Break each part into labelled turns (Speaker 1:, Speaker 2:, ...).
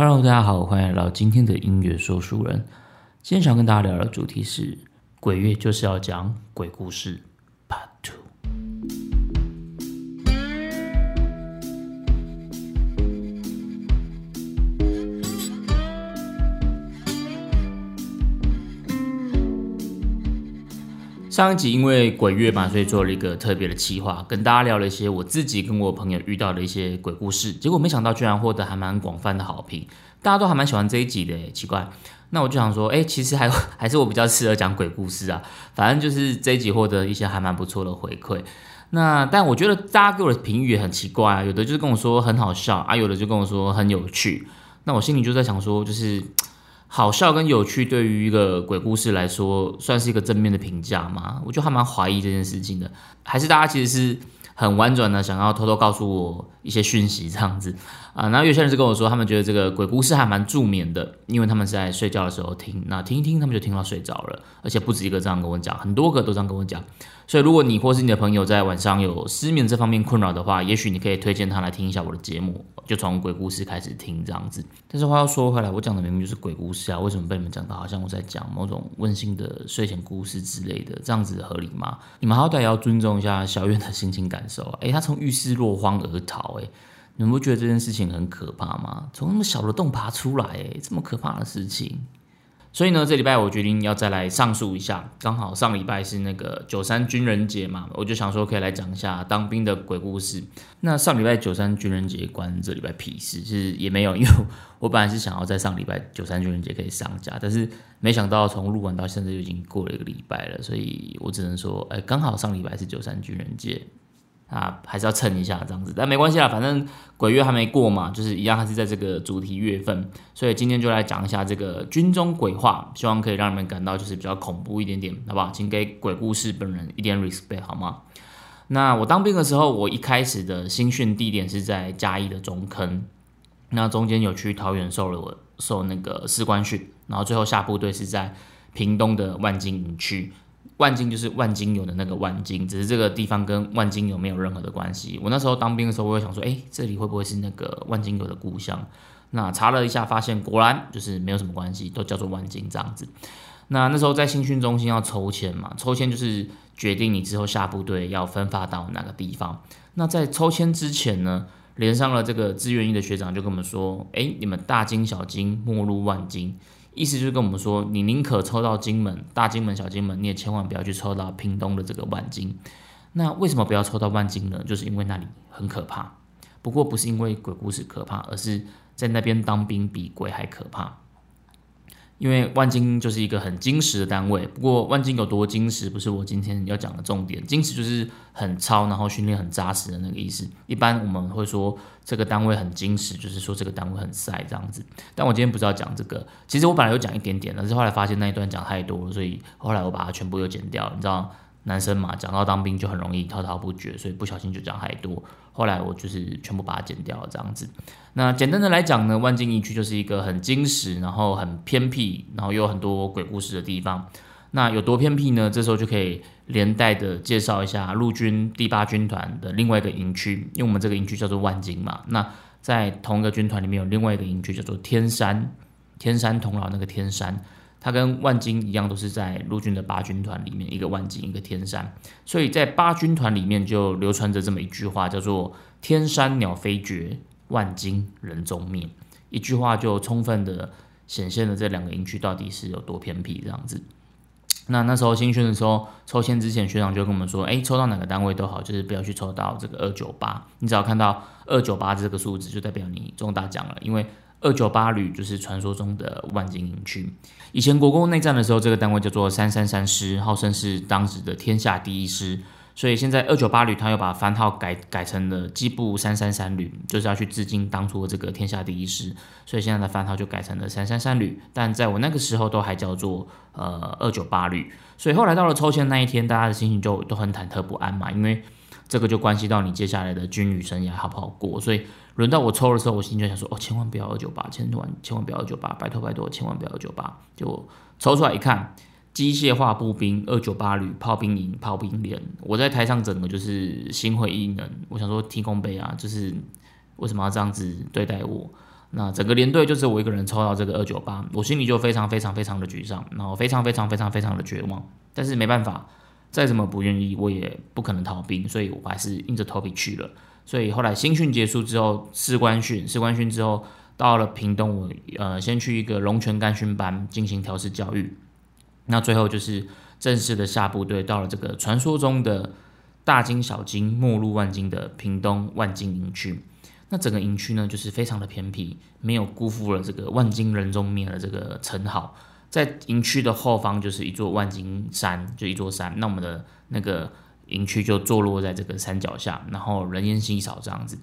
Speaker 1: Hello，大家好，欢迎来到今天的音乐说书人。今天想跟大家聊的主题是鬼月，就是要讲鬼故事上一集因为鬼月嘛，所以做了一个特别的企划，跟大家聊了一些我自己跟我朋友遇到的一些鬼故事。结果没想到居然获得还蛮广泛的好评，大家都还蛮喜欢这一集的，奇怪。那我就想说，哎、其实还 还是我比较适合讲鬼故事啊。反正就是这一集获得一些还蛮不错的回馈。那但我觉得大家给我的评语也很奇怪啊，有的就是跟我说很好笑啊，有的就跟我说很有趣。那我心里就在想说，就是好笑跟有趣对于一个鬼故事来说，算是一个正面的评价吗？我就还蛮怀疑这件事情的。还是大家其实是很婉转的，想要偷偷告诉我一些讯息这样子啊？然后有些人是跟我说，他们觉得这个鬼故事还蛮助眠的，因为他们是在睡觉的时候听，那听一听他们就听到睡着了，而且不止一个这样跟我讲，很多个都这样跟我讲。所以如果你或是你的朋友在晚上有失眠这方面困扰的话，也许你可以推荐他来听一下我的节目，就从鬼故事开始听这样子。但是话又说回来，我讲的明明就是鬼故事啊，为什么被你们讲到好像我在讲某种温馨的睡前故事之类的？这样子合理吗？你们好歹也要尊重一下小月的心情感受啊！诶，他从浴室落荒而逃、诶，你们不觉得这件事情很可怕吗？从那么小的洞爬出来、诶，这么可怕的事情。所以呢，这礼拜我决定要再来上诉一下。刚好上礼拜是那个九三军人节嘛，我就想说可以来讲一下当兵的鬼故事。那上礼拜九三军人节关这礼拜屁事，是也没有，因为我本来是想要在上礼拜九三军人节可以上架，但是没想到从录完到现在就已经过了一个礼拜了，所以我只能说，哎，刚好上礼拜是九三军人节。啊，还是要蹭一下这样子，但没关系啦，反正鬼月还没过嘛，就是一样还是在这个主题月份，所以今天就来讲一下这个军中鬼话，希望可以让你们感到就是比较恐怖一点点，好不好？请给鬼故事本人一点 respect 好吗？那我当兵的时候，我一开始的新训地点是在嘉义的中坑，那中间有去桃园受了我受那个士官训，然后最后下部队是在屏东的万金营区。万金就是万金油的那个万金，只是这个地方跟万金油没有任何的关系。我那时候当兵的时候，我有想说，哎，这里会不会是那个万金油的故乡？那查了一下，发现果然就是没有什么关系，都叫做万金这样子。那那时候在新训中心要抽签嘛，抽签就是决定你之后下部队要分发到哪个地方。那在抽签之前呢，连上了这个志愿役的学长就跟我们说，哎，你们大金小金莫入万金。意思就是跟我们说，你宁可抽到金门、大金门、小金门，你也千万不要去抽到屏东的这个万金。那为什么不要抽到万金呢？就是因为那里很可怕。不过不是因为鬼故事可怕，而是在那边当兵比鬼还可怕。因为万金就是一个很精实的单位，不过万金有多精实，不是我今天要讲的重点。精实就是很超，然后训练很扎实的那个意思。一般我们会说这个单位很精实，就是说这个单位很晒这样子。但我今天不是要讲这个，其实我本来有讲一点点，但是后来发现那一段讲太多了，所以后来我把它全部又剪掉。你知道，男生嘛，讲到当兵就很容易滔滔不绝，所以不小心就讲太多。后来我就是全部把它剪掉了这样子。那简单的来讲呢，万金营区就是一个很精实，然后很偏僻，然后又有很多鬼故事的地方。那有多偏僻呢？这时候就可以连带的介绍一下陆军第八军团的另外一个营区，因为我们这个营区叫做万金嘛。那在同一个军团里面有另外一个营区叫做天山，天山童姥那个天山，它跟万金一样，都是在陆军的八军团里面，一个万金，一个天山。所以在八军团里面就流传着这么一句话，叫做“天山鸟飞绝，万金人踪灭”。一句话就充分的显现了这两个营区到底是有多偏僻这样子。那那时候新训的时候抽签之前，学长就跟我们说，哎，抽到哪个单位都好，就是不要去抽到这个二九八。你只要看到二九八这个数字，就代表你中大奖了，因为二九八旅就是传说中的万金营区。以前国共内战的时候，这个单位叫做三三三师，号称是当时的天下第一师。所以现在二九八旅，他又把番号改改成了机部三三三旅，就是要去致敬当初的这个天下第一师。所以现在的番号就改成了三三三旅，但在我那个时候都还叫做呃二九八旅。所以后来到了抽签那一天，大家的心情就都很忐忑不安嘛，因为这个就关系到你接下来的军旅生涯好不好过。所以轮到我抽的时候，我心就想说：哦，千万不要二九八，千万千万不要二九八，拜托拜托，千万不要二九八。就抽出来一看。机械化步兵二九八旅炮兵营炮兵连，我在台上整个就是心灰意冷。我想说，提供杯啊，就是为什么要这样子对待我？那整个连队就只有我一个人抽到这个二九八，我心里就非常非常非常的沮丧，然后非常非常非常非常的绝望。但是没办法，再怎么不愿意，我也不可能逃兵，所以我还是硬着头皮去了。所以后来新训结束之后，士官训，士官训之后到了屏东，我呃先去一个龙泉干训班进行调试教育。那最后就是正式的下部队，到了这个传说中的大金小金末路万金的屏东万金营区。那整个营区呢，就是非常的偏僻，没有辜负了这个万金人中面的这个称号。在营区的后方就是一座万金山，就一座山。那我们的那个营区就坐落在这个山脚下，然后人烟稀少这样子。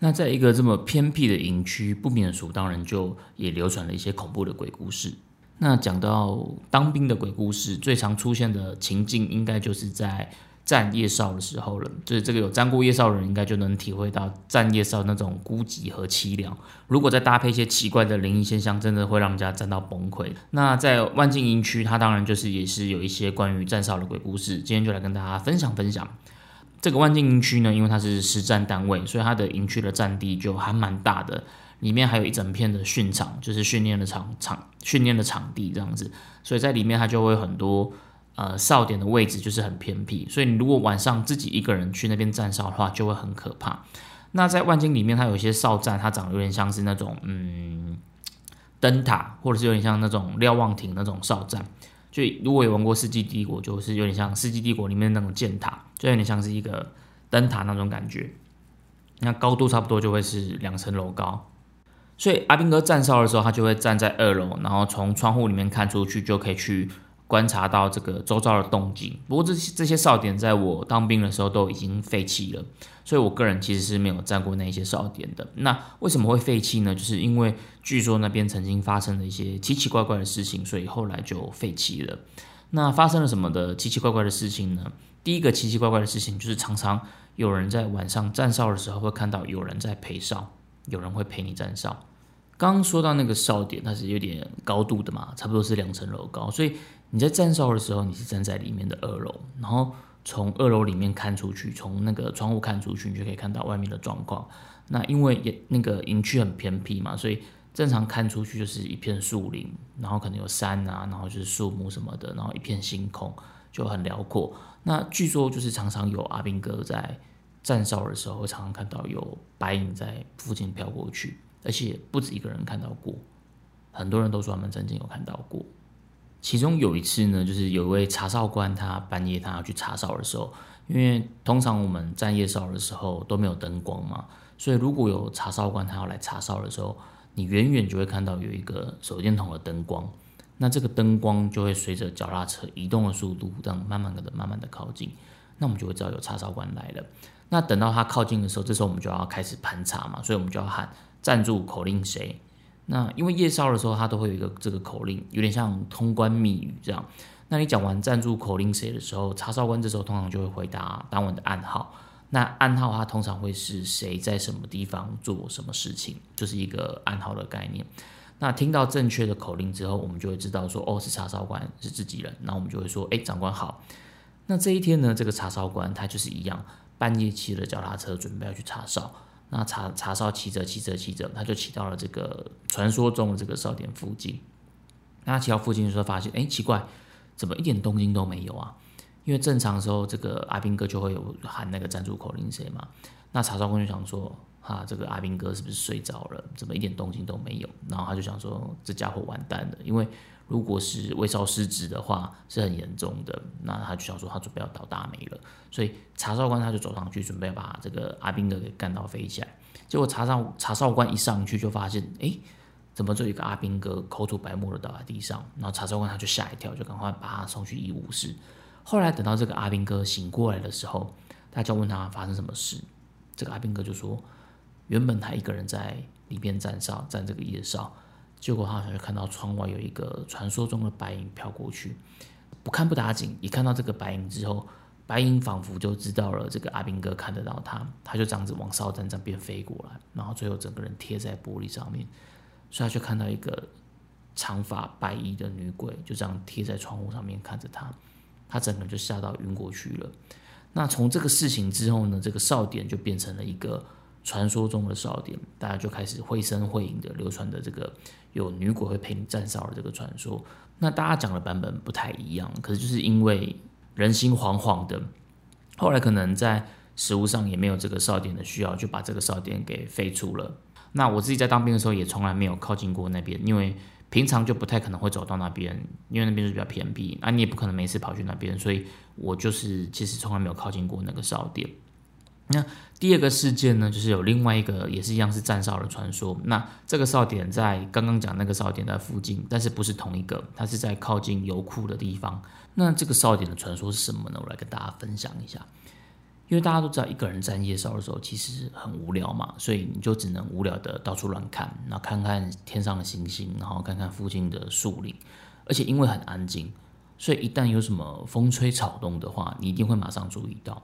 Speaker 1: 那在一个这么偏僻的营区，不免俗，当然就也流传了一些恐怖的鬼故事。那讲到当兵的鬼故事，最常出现的情境，应该就是在。站夜哨的时候了，就是这个有站过夜哨的人应该就能体会到站夜哨那种孤寂和凄凉。如果再搭配一些奇怪的灵异现象，真的会让人家站到崩溃。那在万境营区，它当然就是也是有一些关于站哨的鬼故事。今天就来跟大家分享分享。这个万境营区呢，因为它是实战单位，所以它的营区的占地就还蛮大的，里面还有一整片的训场，就是训练的场场训练的场地这样子。所以在里面它就会很多。呃，哨点的位置就是很偏僻，所以你如果晚上自己一个人去那边站哨的话，就会很可怕。那在万金里面，它有一些哨站，它长得有点像是那种嗯灯塔，或者是有点像那种瞭望亭那种哨站。就如果有玩过《世纪帝国》，就是有点像《世纪帝国》里面那种箭塔，就有点像是一个灯塔那种感觉。那高度差不多就会是两层楼高。所以阿兵哥站哨的时候，他就会站在二楼，然后从窗户里面看出去，就可以去。观察到这个周遭的动静，不过这些这些哨点在我当兵的时候都已经废弃了，所以我个人其实是没有站过那些哨点的。那为什么会废弃呢？就是因为据说那边曾经发生了一些奇奇怪怪的事情，所以后来就废弃了。那发生了什么的奇奇怪怪的事情呢？第一个奇奇怪怪的事情就是常常有人在晚上站哨的时候会看到有人在陪哨，有人会陪你站哨。刚刚说到那个哨点，它是有点高度的嘛，差不多是两层楼高，所以。你在站哨的时候，你是站在里面的二楼，然后从二楼里面看出去，从那个窗户看出去，你就可以看到外面的状况。那因为也那个营区很偏僻嘛，所以正常看出去就是一片树林，然后可能有山啊，然后就是树木什么的，然后一片星空就很辽阔。那据说就是常常有阿兵哥在站哨的时候，常常看到有白影在附近飘过去，而且不止一个人看到过，很多人都说他们曾经有看到过。其中有一次呢，就是有一位查哨官，他半夜他要去查哨的时候，因为通常我们站夜哨的时候都没有灯光嘛，所以如果有查哨官他要来查哨的时候，你远远就会看到有一个手电筒的灯光，那这个灯光就会随着脚踏车移动的速度，这样慢慢的、慢慢的靠近，那我们就会知道有查哨官来了。那等到他靠近的时候，这时候我们就要开始盘查嘛，所以我们就要喊站住，口令谁？那因为夜哨的时候，它都会有一个这个口令，有点像通关密语这样。那你讲完赞助口令谁的时候，查哨官这时候通常就会回答当晚的暗号。那暗号它通常会是谁在什么地方做什么事情，就是一个暗号的概念。那听到正确的口令之后，我们就会知道说，哦，是查哨官是自己人。那我们就会说，哎，长官好。那这一天呢，这个查哨官他就是一样，半夜骑了脚踏车，准备要去查哨。那茶茶哨骑着骑着骑着，他就骑到了这个传说中的这个哨点附近。那骑到附近的时候，发现哎奇怪，怎么一点动静都没有啊？因为正常时候这个阿兵哥就会有喊那个赞助口令谁嘛。那茶哨官就想说，哈，这个阿兵哥是不是睡着了？怎么一点动静都没有？然后他就想说，这家伙完蛋了，因为。如果是未烧失职的话，是很严重的。那他就想说，他准备要倒大霉了。所以查哨官他就走上去，准备把这个阿兵哥给干到飞起来。结果查哨查哨官一上去就发现，哎，怎么就一个阿兵哥口吐白沫的倒在地上？然后查哨官他就吓一跳，就赶快把他送去医务室。后来等到这个阿兵哥醒过来的时候，大家问他发生什么事，这个阿兵哥就说，原本他一个人在里边站哨，站这个夜哨。结果他好像就看到窗外有一个传说中的白影飘过去，不看不打紧，一看到这个白影之后，白影仿佛就知道了这个阿兵哥看得到他，他就这样子往哨站这边飞过来，然后最后整个人贴在玻璃上面，所以他就看到一个长发白衣的女鬼就这样贴在窗户上面看着他，他整个人就吓到晕过去了。那从这个事情之后呢，这个哨点就变成了一个传说中的哨点，大家就开始绘声绘影的流传的这个有女鬼会陪你站哨的这个传说。那大家讲的版本不太一样，可是就是因为人心惶惶的，后来可能在食物上也没有这个哨点的需要，就把这个哨点给废除了。那我自己在当兵的时候也从来没有靠近过那边，因为平常就不太可能会走到那边，因为那边是比较偏僻，啊，你也不可能每次跑去那边，所以我就是其实从来没有靠近过那个哨点。那第二个事件呢，就是有另外一个也是一样是站哨的传说。那这个哨点在刚刚讲那个哨点在附近，但是不是同一个，它是在靠近油库的地方。那这个哨点的传说是什么呢？我来跟大家分享一下。因为大家都知道，一个人站夜哨的时候其实很无聊嘛，所以你就只能无聊的到处乱看，然后看看天上的星星，然后看看附近的树林。而且因为很安静，所以一旦有什么风吹草动的话，你一定会马上注意到。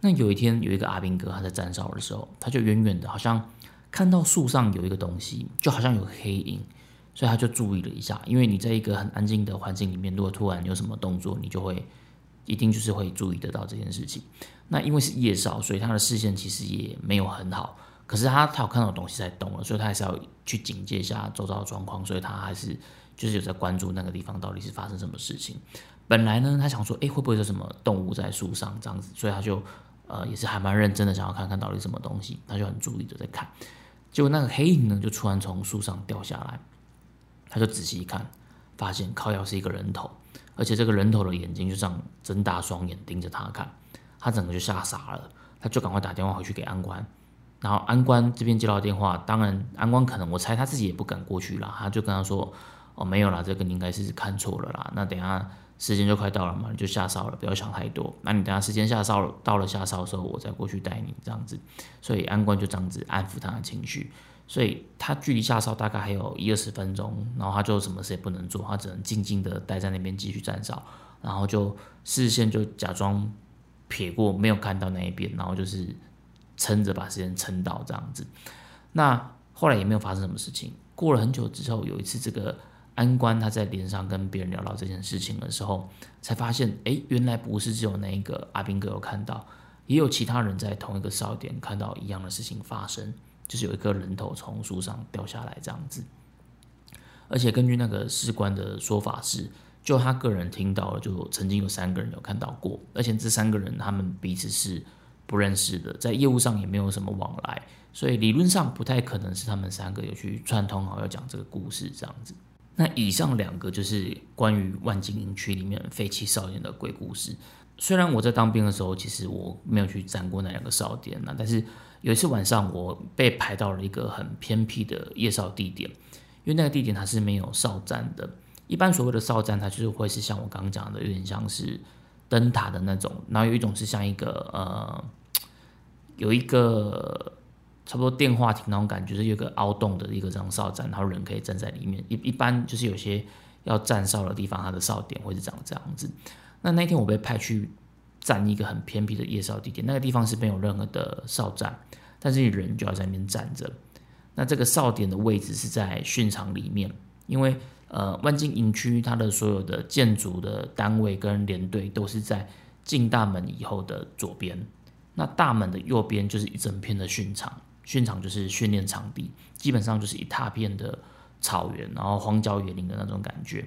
Speaker 1: 那有一天，有一个阿兵哥他在站哨的时候，他就远远的，好像看到树上有一个东西，就好像有黑影，所以他就注意了一下。因为你在一个很安静的环境里面，如果突然有什么动作，你就会一定就是会注意得到这件事情。那因为是夜哨，所以他的视线其实也没有很好，可是他他有看到东西在动了，所以他还是要去警戒一下周遭的状况，所以他还是就是有在关注那个地方到底是发生什么事情。本来呢，他想说，哎，会不会有什么动物在树上这样子，所以他就。呃，也是还蛮认真的，想要看看到底什么东西，他就很注意的在看。结果那个黑影呢，就突然从树上掉下来，他就仔细一看，发现靠腰是一个人头，而且这个人头的眼睛就这样睁大双眼盯着他看，他整个就吓傻了，他就赶快打电话回去给安官，然后安官这边接到电话，当然安官可能我猜他自己也不敢过去了，他就跟他说：“哦，没有啦，这个你应该是看错了啦，那等下。”时间就快到了嘛，你就下哨了，不要想太多。那你等下时间下哨了，到了下哨的时候，我再过去带你这样子。所以安官就这样子安抚他的情绪。所以他距离下哨大概还有一二十分钟，然后他就什么事也不能做，他只能静静的待在那边继续站哨，然后就视线就假装撇过，没有看到那一边，然后就是撑着把时间撑到这样子。那后来也没有发生什么事情。过了很久之后，有一次这个。安官他在连上跟别人聊到这件事情的时候，才发现，哎，原来不是只有那一个阿兵哥有看到，也有其他人在同一个哨点看到一样的事情发生，就是有一个人头从树上掉下来这样子。而且根据那个士官的说法是，就他个人听到了，就曾经有三个人有看到过，而且这三个人他们彼此是不认识的，在业务上也没有什么往来，所以理论上不太可能是他们三个有去串通好要讲这个故事这样子。那以上两个就是关于万金营区里面废弃哨点的鬼故事。虽然我在当兵的时候，其实我没有去站过那两个哨点呢，但是有一次晚上，我被排到了一个很偏僻的夜哨地点，因为那个地点它是没有哨站的。一般所谓的哨站，它就是会是像我刚刚讲的，有点像是灯塔的那种，然后有一种是像一个呃，有一个。差不多电话亭那种感觉，就是有个凹洞的一个这样哨站，然后人可以站在里面。一一般就是有些要站哨的地方，它的哨点会是长这样子。那那天我被派去站一个很偏僻的夜哨地点，那个地方是没有任何的哨站，但是人就要在那边站着。那这个哨点的位置是在训场里面，因为呃万金营区它的所有的建筑的单位跟连队都是在进大门以后的左边，那大门的右边就是一整片的训场。训场就是训练场地，基本上就是一大片的草原，然后荒郊野岭的那种感觉。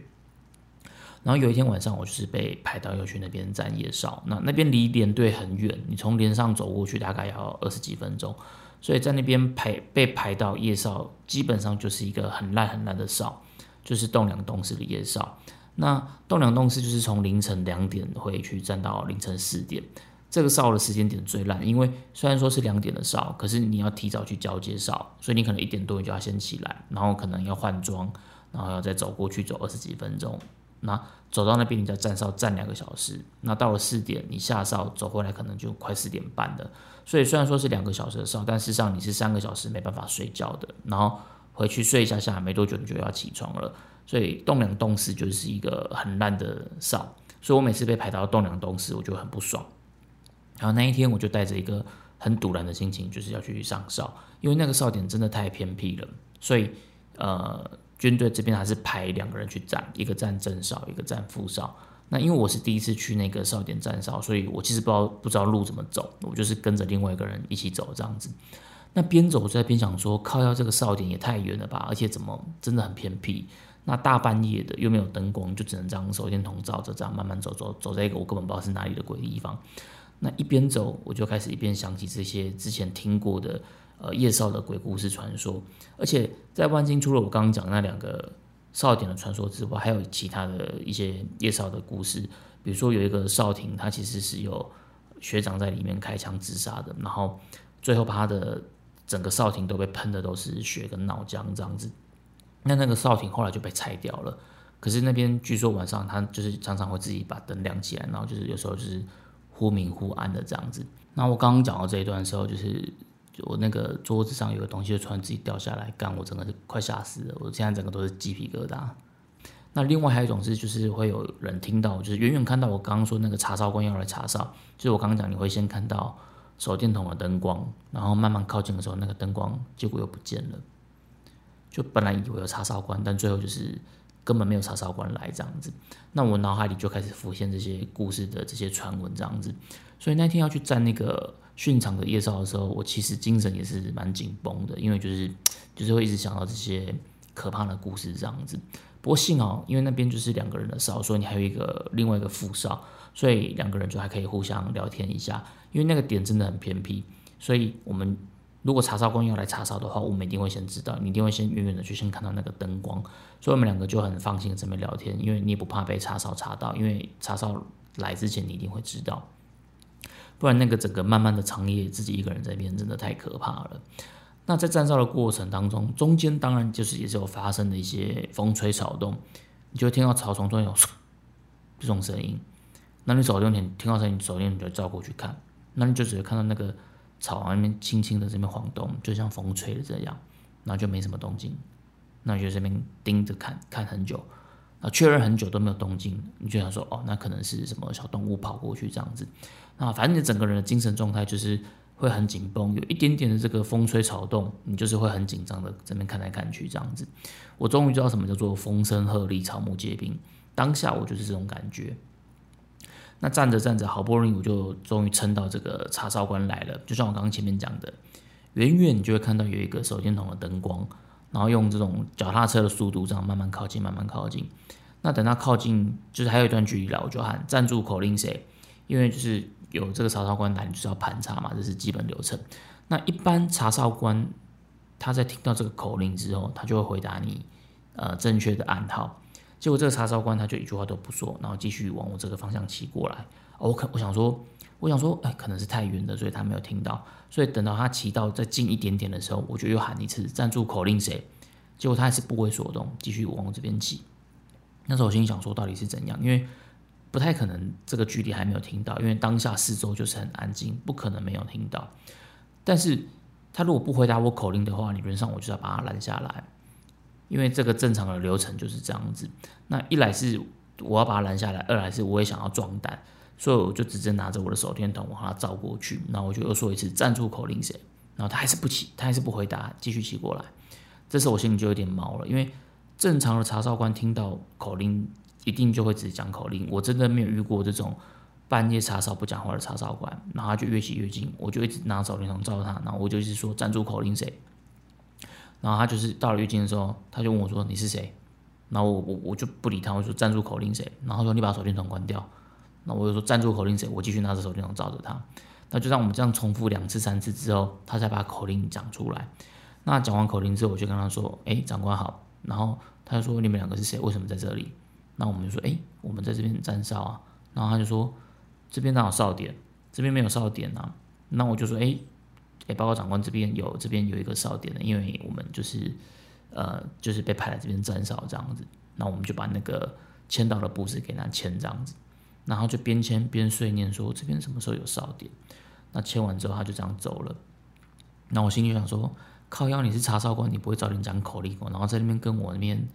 Speaker 1: 然后有一天晚上，我就是被排到要去那边站夜哨，那那边离连队很远，你从连上走过去大概要二十几分钟，所以在那边排被排到夜哨，基本上就是一个很烂很烂的哨，就是栋梁洞式的夜哨。那栋梁洞式就是从凌晨两点会去站到凌晨四点。这个哨的时间点最烂，因为虽然说是两点的哨，可是你要提早去交接哨，所以你可能一点多你就要先起来，然后可能要换装，然后要再走过去走二十几分钟，那走到那边你再站哨站两个小时，那到了四点你下哨走回来可能就快四点半了，所以虽然说是两个小时的哨，但事实上你是三个小时没办法睡觉的，然后回去睡一下下没多久你就要起床了，所以栋梁洞四就是一个很烂的哨，所以我每次被排到栋梁洞四我就很不爽。然后那一天我就带着一个很堵然的心情，就是要去上哨，因为那个哨点真的太偏僻了，所以呃军队这边还是排两个人去站，一个站正哨，一个站副哨。那因为我是第一次去那个哨点站哨，所以我其实不知道不知道路怎么走，我就是跟着另外一个人一起走这样子。那边走在边想说，靠，要这个哨点也太远了吧，而且怎么真的很偏僻。那大半夜的又没有灯光，就只能这样手电筒照着，这样慢慢走走走在一个我根本不知道是哪里的鬼地方。那一边走，我就开始一边想起这些之前听过的呃夜少的鬼故事传说。而且在万金除了我刚刚讲那两个少点的传说之外，还有其他的一些夜少的故事。比如说有一个少廷，他其实是有学长在里面开枪自杀的，然后最后把他的整个少廷都被喷的都是血跟脑浆这样子。那那个少廷后来就被拆掉了，可是那边据说晚上他就是常常会自己把灯亮起来，然后就是有时候就是忽明忽暗的这样子。那我刚刚讲到这一段的时候，就是我那个桌子上有个东西就突然自己掉下来，干我整个是快吓死了，我现在整个都是鸡皮疙瘩。那另外还有一种是，就是会有人听到，就是远远看到我刚刚说那个查哨官要来查哨，就是我刚刚讲你会先看到手电筒的灯光，然后慢慢靠近的时候，那个灯光结果又不见了。就本来以为有查哨官，但最后就是根本没有查哨官来这样子。那我脑海里就开始浮现这些故事的这些传闻这样子。所以那天要去站那个训场的夜哨的时候，我其实精神也是蛮紧绷的，因为就是就是会一直想到这些可怕的故事这样子。不过幸好，因为那边就是两个人的哨，所以你还有一个另外一个副哨，所以两个人就还可以互相聊天一下。因为那个点真的很偏僻，所以我们。如果查哨官要来查哨的话，我们一定会先知道，你一定会先远远的去先看到那个灯光，所以我们两个就很放心的这边聊天，因为你也不怕被查哨查到，因为查哨来之前你一定会知道，不然那个整个漫漫的长夜自己一个人在边真的太可怕了。那在站哨的过程当中，中间当然就是也是有发生的一些风吹草动，你就会听到草丛中有这种声音，那你手电筒听到声音，手电筒就照过去看，那你就只会看到那个。草那边轻轻的这边晃动，就像风吹的这样，然后就没什么动静，那就这边盯着看看很久，啊，确认很久都没有动静，你就想说，哦，那可能是什么小动物跑过去这样子，那反正你整个人的精神状态就是会很紧绷，有一点点的这个风吹草动，你就是会很紧张的这边看来看去这样子。我终于知道什么叫做风声鹤唳，草木皆兵，当下我就是这种感觉。那站着站着，好不容易我就终于撑到这个查哨官来了。就像我刚刚前面讲的，远远你就会看到有一个手电筒的灯光，然后用这种脚踏车的速度这样慢慢靠近，慢慢靠近。那等他靠近，就是还有一段距离了，我就喊站住，口令谁？因为就是有这个查哨官来，你就是要盘查嘛，这是基本流程。那一般查哨官他在听到这个口令之后，他就会回答你呃正确的暗号。结果这个叉烧官他就一句话都不说，然后继续往我这个方向骑过来。我可我想说，我想说，哎，可能是太远了，所以他没有听到。所以等到他骑到再近一点点的时候，我就又喊一次站住，口令谁？结果他还是不为所动，继续往我这边骑。那时候我心里想说，到底是怎样？因为不太可能这个距离还没有听到，因为当下四周就是很安静，不可能没有听到。但是他如果不回答我口令的话，理论上我就要把他拦下来。因为这个正常的流程就是这样子，那一来是我要把他拦下来，二来是我也想要壮胆，所以我就直接拿着我的手电筒往他照过去，然后我就又说一次站住口令谁，然后他还是不起，他还是不回答，继续骑过来，这时候我心里就有点毛了，因为正常的查哨官听到口令一定就会直接讲口令，我真的没有遇过这种半夜查哨不讲话的查哨官，然后他就越骑越近，我就一直拿手电筒照他，然后我就一直说站住口令谁。然后他就是到了月经的时候，他就问我说：“你是谁？”然后我我我就不理他，我说：“站住口令谁？”然后说：“你把手电筒关掉。”那我就说：“站住口令谁？”我继续拿着手电筒照着他。那就让我们这样重复两次、三次之后，他才把口令讲出来。那讲完口令之后，我就跟他说：“哎，长官好。”然后他就说：“你们两个是谁？为什么在这里？”那我们就说：“哎，我们在这边站哨啊。”然后他就说：“这边哪有哨点？这边没有哨点啊。”那我就说：“哎。”哎，报告长官，这边有这边有一个哨点的，因为我们就是呃，就是被派来这边站哨这样子，那我们就把那个签到的布置给他签这样子，然后就边签边碎念说这边什么时候有哨点。那签完之后他就这样走了。那我心里想说，靠腰你是查哨官，你不会早点讲口令，然后在那边跟我那边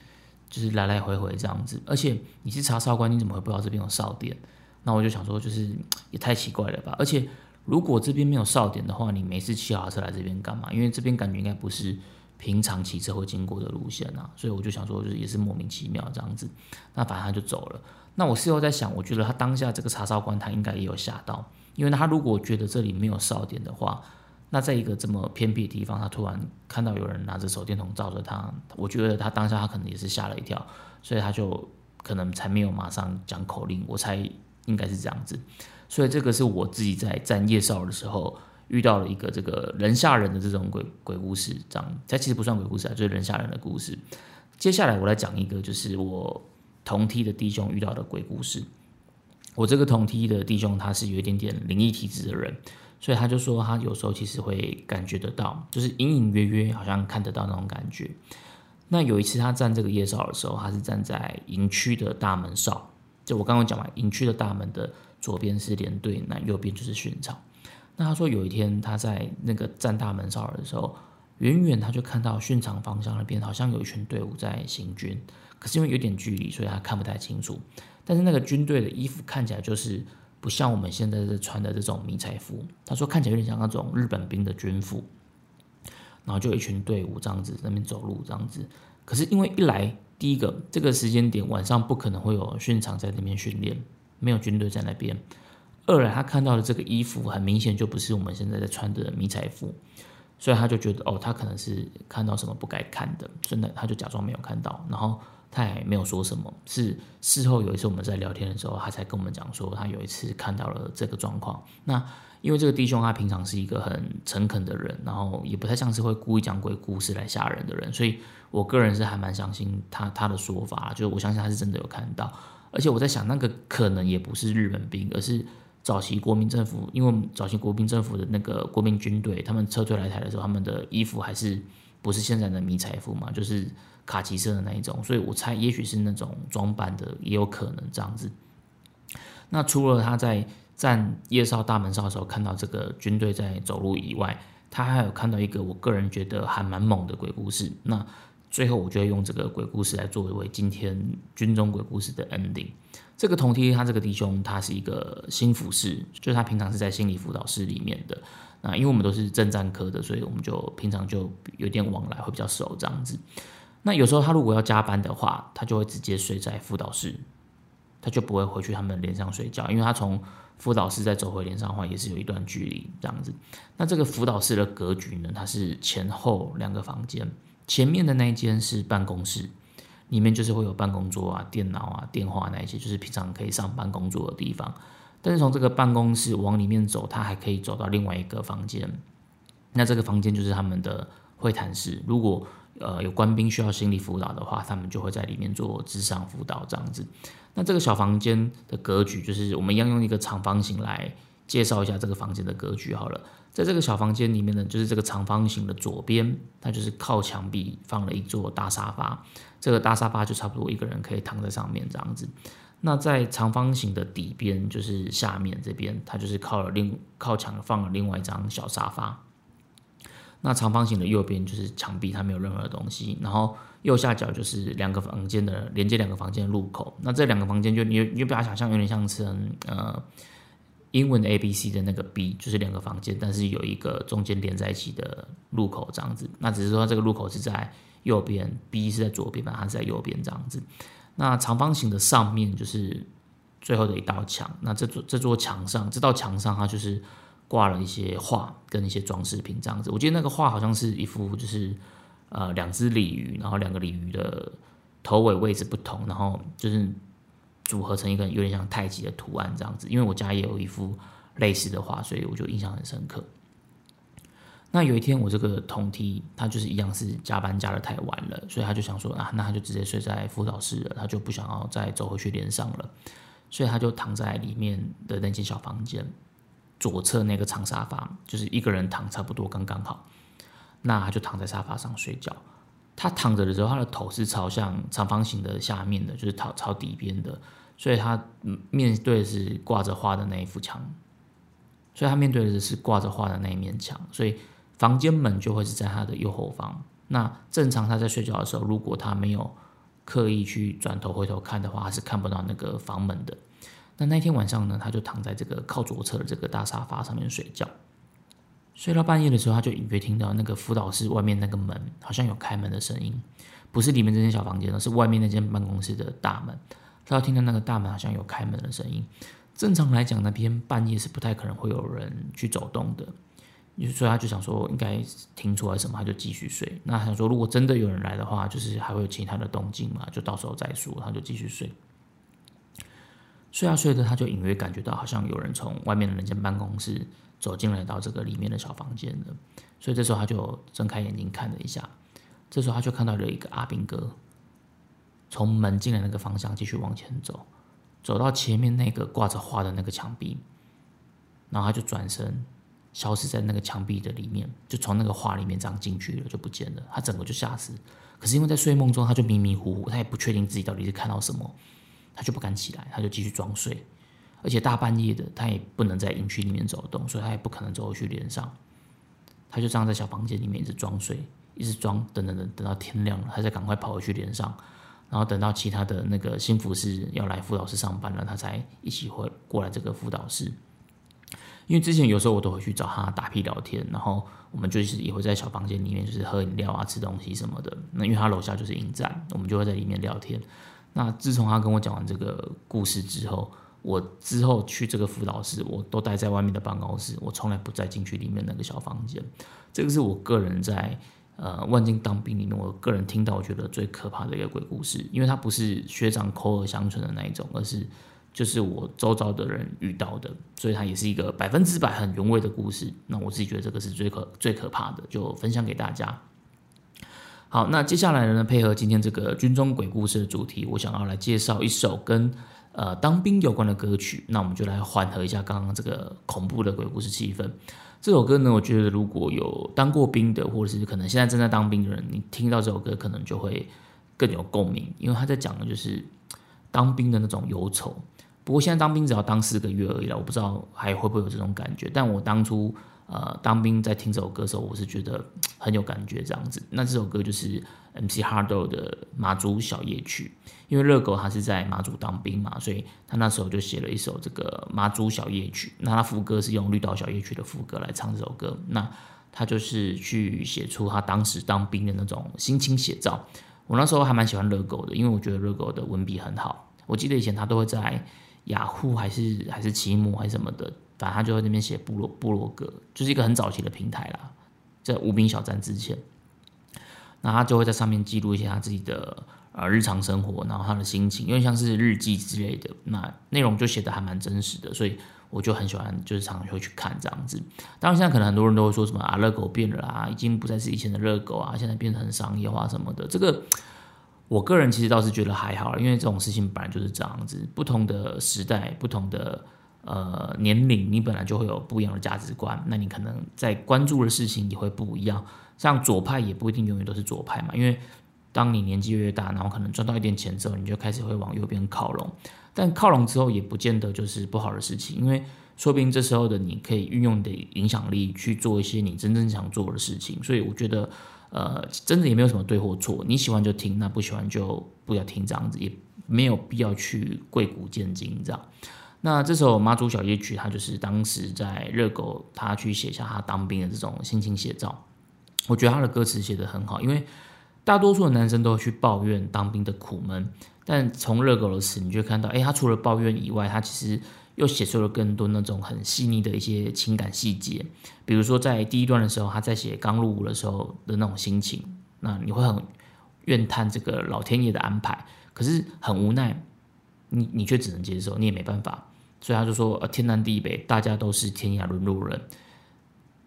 Speaker 1: 就是来来回回这样子，而且你是查哨官，你怎么会不知道这边有哨点？那我就想说，就是也太奇怪了吧，而且。如果这边没有哨点的话，你没事骑好车来这边干嘛？因为这边感觉应该不是平常骑车会经过的路线啊，所以我就想说，就是也是莫名其妙这样子。那反正他就走了。那我事后在想，我觉得他当下这个查哨官他应该也有吓到，因为他如果觉得这里没有哨点的话，那在一个这么偏僻的地方，他突然看到有人拿着手电筒照着他，我觉得他当下他可能也是吓了一跳，所以他就可能才没有马上讲口令，我猜应该是这样子。所以这个是我自己在站夜哨的时候遇到了一个这个人吓人的这种鬼鬼故事，这样，它其实不算鬼故事啊，就是人吓人的故事。接下来我来讲一个，就是我同梯的弟兄遇到的鬼故事。我这个同梯的弟兄他是有一点点灵异体质的人，所以他就说他有时候其实会感觉得到，就是隐隐约约好像看得到那种感觉。那有一次他站这个夜哨的时候，他是站在营区的大门哨，就我刚刚讲完，营区的大门的。左边是连队，那右边就是训场。那他说有一天他在那个站大门哨的时候，远远他就看到训场方向那边好像有一群队伍在行军，可是因为有点距离，所以他看不太清楚。但是那个军队的衣服看起来就是不像我们现在在穿的这种迷彩服。他说看起来有点像那种日本兵的军服。然后就一群队伍这样子在那边走路这样子。可是因为一来第一个这个时间点晚上不可能会有训场在那边训练。没有军队在那边。二来，他看到的这个衣服很明显就不是我们现在在穿的迷彩服，所以他就觉得哦，他可能是看到什么不该看的，所以呢，他就假装没有看到，然后他也没有说什么。是事后有一次我们在聊天的时候，他才跟我们讲说，他有一次看到了这个状况。那因为这个弟兄他平常是一个很诚恳的人，然后也不太像是会故意讲鬼故事来吓人的人，所以我个人是还蛮相信他他的说法，就是我相信他是真的有看到。而且我在想，那个可能也不是日本兵，而是早期国民政府，因为早期国民政府的那个国民军队，他们撤退来台的时候，他们的衣服还是不是现在的迷彩服嘛，就是卡其色的那一种，所以我猜也许是那种装扮的，也有可能这样子。那除了他在站夜哨大门哨的时候看到这个军队在走路以外，他还有看到一个我个人觉得还蛮猛的鬼故事。那最后，我就会用这个鬼故事来作为今天军中鬼故事的 ending。这个同梯他这个弟兄，他是一个心辅士，就是他平常是在心理辅导室里面的。那因为我们都是正战科的，所以我们就平常就有点往来，会比较熟这样子。那有时候他如果要加班的话，他就会直接睡在辅导室，他就不会回去他们连上睡觉，因为他从辅导室再走回连上的话，也是有一段距离这样子。那这个辅导室的格局呢，它是前后两个房间。前面的那一间是办公室，里面就是会有办公桌啊、电脑啊、电话那一些，就是平常可以上班工作的地方。但是从这个办公室往里面走，它还可以走到另外一个房间。那这个房间就是他们的会谈室。如果呃有官兵需要心理辅导的话，他们就会在里面做智商辅导这样子。那这个小房间的格局，就是我们一样用一个长方形来介绍一下这个房间的格局好了。在这个小房间里面呢，就是这个长方形的左边，它就是靠墙壁放了一座大沙发，这个大沙发就差不多一个人可以躺在上面这样子。那在长方形的底边，就是下面这边，它就是靠了另靠墙放了另外一张小沙发。那长方形的右边就是墙壁，它没有任何东西。然后右下角就是两个房间的连接两个房间的入口。那这两个房间就你你就把它想象有点像是呃。英文的 A B C 的那个 B 就是两个房间，但是有一个中间连在一起的入口这样子。那只是说这个入口是在右边，B 是在左边嘛，它是在右边这样子。那长方形的上面就是最后的一道墙。那这座这座墙上，这道墙上它就是挂了一些画跟一些装饰品这样子。我记得那个画好像是一幅就是呃两只鲤鱼，然后两个鲤鱼的头尾位置不同，然后就是。组合成一个有点像太极的图案这样子，因为我家也有一幅类似的画，所以我就印象很深刻。那有一天我这个同梯他就是一样是加班加的太晚了，所以他就想说啊，那他就直接睡在辅导室了，他就不想要再走回去连上了，所以他就躺在里面的那间小房间左侧那个长沙发，就是一个人躺差不多刚刚好，那他就躺在沙发上睡觉。他躺着的时候，他的头是朝向长方形的下面的，就是朝朝底边的，所以他面对的是挂着画的那一幅墙，所以他面对的是挂着画的那一面墙，所以房间门就会是在他的右后方。那正常他在睡觉的时候，如果他没有刻意去转头回头看的话，他是看不到那个房门的。那那天晚上呢，他就躺在这个靠左侧的这个大沙发上面睡觉。睡到半夜的时候，他就隐约听到那个辅导室外面那个门好像有开门的声音，不是里面这间小房间，而是外面那间办公室的大门。他要听到那个大门好像有开门的声音。正常来讲，那边半夜是不太可能会有人去走动的，所以他就想说应该听出来什么，他就继续睡。那他想说如果真的有人来的话，就是还会有其他的动静嘛，就到时候再说，他就继续睡。睡啊睡的，他就隐约感觉到好像有人从外面的那间办公室走进来到这个里面的小房间了。所以这时候他就睁开眼睛看了一下，这时候他就看到了一个阿兵哥从门进来那个方向继续往前走，走到前面那个挂着画的那个墙壁，然后他就转身消失在那个墙壁的里面，就从那个画里面这样进去了，就不见了。他整个就吓死，可是因为在睡梦中，他就迷迷糊糊，他也不确定自己到底是看到什么。他就不敢起来，他就继续装睡，而且大半夜的，他也不能在营区里面走动，所以他也不可能走回去连上。他就这样在小房间里面一直装睡，一直装，等等等，等到天亮了，他再赶快跑回去连上，然后等到其他的那个新辅士要来辅导室上班了，他才一起会过来这个辅导室。因为之前有时候我都会去找他打屁聊天，然后我们就是也会在小房间里面就是喝饮料啊、吃东西什么的。那因为他楼下就是营站，我们就会在里面聊天。那自从他跟我讲完这个故事之后，我之后去这个辅导室，我都待在外面的办公室，我从来不再进去里面那个小房间。这个是我个人在呃万金当兵里面，我个人听到我觉得最可怕的一个鬼故事，因为它不是学长口耳相传的那一种，而是就是我周遭的人遇到的，所以它也是一个百分之百很原味的故事。那我自己觉得这个是最可最可怕的，就分享给大家。好，那接下来呢？配合今天这个军中鬼故事的主题，我想要来介绍一首跟呃当兵有关的歌曲。那我们就来缓和一下刚刚这个恐怖的鬼故事气氛。这首歌呢，我觉得如果有当过兵的，或者是可能现在正在当兵的人，你听到这首歌可能就会更有共鸣，因为他在讲的就是当兵的那种忧愁。不过现在当兵只要当四个月而已了，我不知道还会不会有这种感觉。但我当初。呃，当兵在听这首歌的时候，我是觉得很有感觉这样子。那这首歌就是 MC Hardo 的《马祖小夜曲》，因为热狗他是在马祖当兵嘛，所以他那时候就写了一首这个《马祖小夜曲》。那他副歌是用《绿岛小夜曲》的副歌来唱这首歌。那他就是去写出他当时当兵的那种心情写照。我那时候还蛮喜欢热狗的，因为我觉得热狗的文笔很好。我记得以前他都会在雅虎还是还是奇摩还是什么的。反正他就在那边写部落部落格，就是一个很早期的平台啦，在无名小站之前，那他就会在上面记录一些他自己的呃日常生活，然后他的心情，因为像是日记之类的，那内容就写的还蛮真实的，所以我就很喜欢，就是常常会去看这样子。当然现在可能很多人都会说什么啊，热狗变了啊，已经不再是以前的热狗啊，现在变得很商业化什么的。这个我个人其实倒是觉得还好，因为这种事情本来就是这样子，不同的时代，不同的。呃，年龄你本来就会有不一样的价值观，那你可能在关注的事情也会不一样。像左派也不一定永远都是左派嘛，因为当你年纪越大，然后可能赚到一点钱之后，你就开始会往右边靠拢。但靠拢之后也不见得就是不好的事情，因为说不定这时候的你可以运用你的影响力去做一些你真正想做的事情。所以我觉得，呃，真的也没有什么对或错，你喜欢就听，那不喜欢就不要听，这样子也没有必要去贵古见今，这样。那这首《妈祖小夜曲》，它就是当时在热狗他去写下他当兵的这种心情写照。我觉得他的歌词写得很好，因为大多数的男生都会去抱怨当兵的苦闷，但从热狗的词，你就看到，哎，他除了抱怨以外，他其实又写出了更多那种很细腻的一些情感细节。比如说在第一段的时候，他在写刚入伍的时候的那种心情，那你会很怨叹这个老天爷的安排，可是很无奈，你你却只能接受，你也没办法。所以他就说：“呃，天南地北，大家都是天涯沦落人，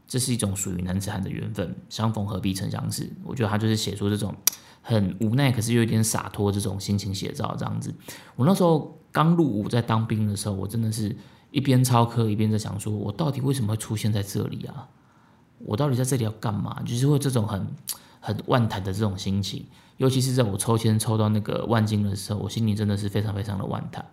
Speaker 1: 这是一种属于男子汉的缘分。相逢何必曾相识。”我觉得他就是写出这种很无奈，可是又有点洒脱这种心情写照这样子。我那时候刚入伍在当兵的时候，我真的是一边操课一边在想：说我到底为什么会出现在这里啊？我到底在这里要干嘛？就是会这种很很万谈的这种心情。尤其是在我抽签抽到那个万金的时候，我心里真的是非常非常的万谈。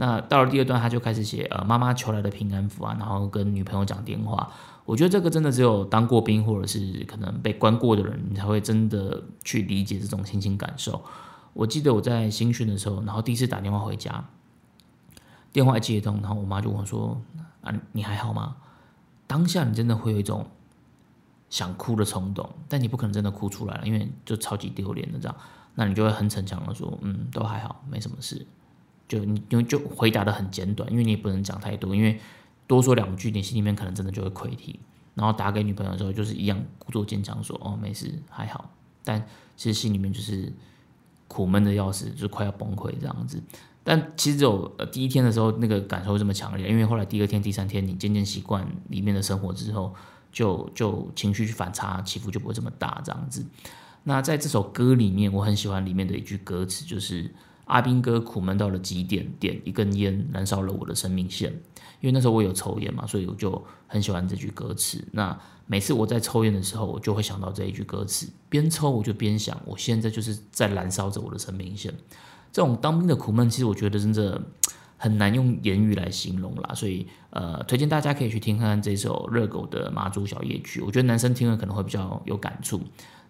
Speaker 1: 那到了第二段，他就开始写呃妈妈求来的平安符啊，然后跟女朋友讲电话。我觉得这个真的只有当过兵或者是可能被关过的人，你才会真的去理解这种心情感受。我记得我在新训的时候，然后第一次打电话回家，电话一接通，然后我妈就问说：“啊，你还好吗？”当下你真的会有一种想哭的冲动，但你不可能真的哭出来了，因为就超级丢脸的这样。那你就会很逞强的说：“嗯，都还好，没什么事。”就你因为就回答的很简短，因为你也不能讲太多，因为多说两句，你心里面可能真的就会溃堤。然后打给女朋友的时候，就是一样故作坚强说：“哦，没事，还好。”但其实心里面就是苦闷的要死，就快要崩溃这样子。但其实只有第一天的时候，那个感受这么强烈，因为后来第二天、第三天，你渐渐习惯里面的生活之后，就就情绪反差起伏就不会这么大这样子。那在这首歌里面，我很喜欢里面的一句歌词，就是阿兵哥苦闷到了极点，点一根烟，燃烧了我的生命线。因为那时候我有抽烟嘛，所以我就很喜欢这句歌词。那每次我在抽烟的时候，我就会想到这一句歌词，边抽我就边想，我现在就是在燃烧着我的生命线。这种当兵的苦闷，其实我觉得真的很难用言语来形容啦。所以呃，推荐大家可以去听看看这首热狗的马祖小夜曲。我觉得男生听了可能会比较有感触。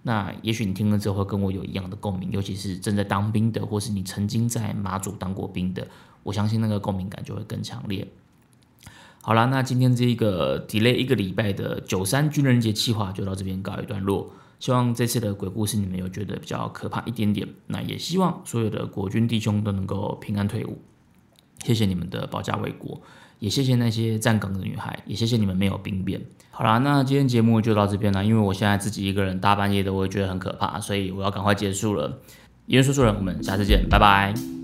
Speaker 1: 那也许你听了之后会跟我有一样的共鸣，尤其是正在当兵的，或是你曾经在马祖当过兵的，我相信那个共鸣感就会更强烈。好啦，那今天这一个 delay 一个礼拜的九三军人节计划就到这边告一段落。希望这次的鬼故事你们有觉得比较可怕一点点。那也希望所有的国军弟兄都能够平安退伍。谢谢你们的保家卫国，也谢谢那些站岗的女孩，也谢谢你们没有兵变。好啦，那今天节目就到这边了。因为我现在自己一个人大半夜的，我也觉得很可怕，所以我要赶快结束了。言说书人，我们下次见，拜拜。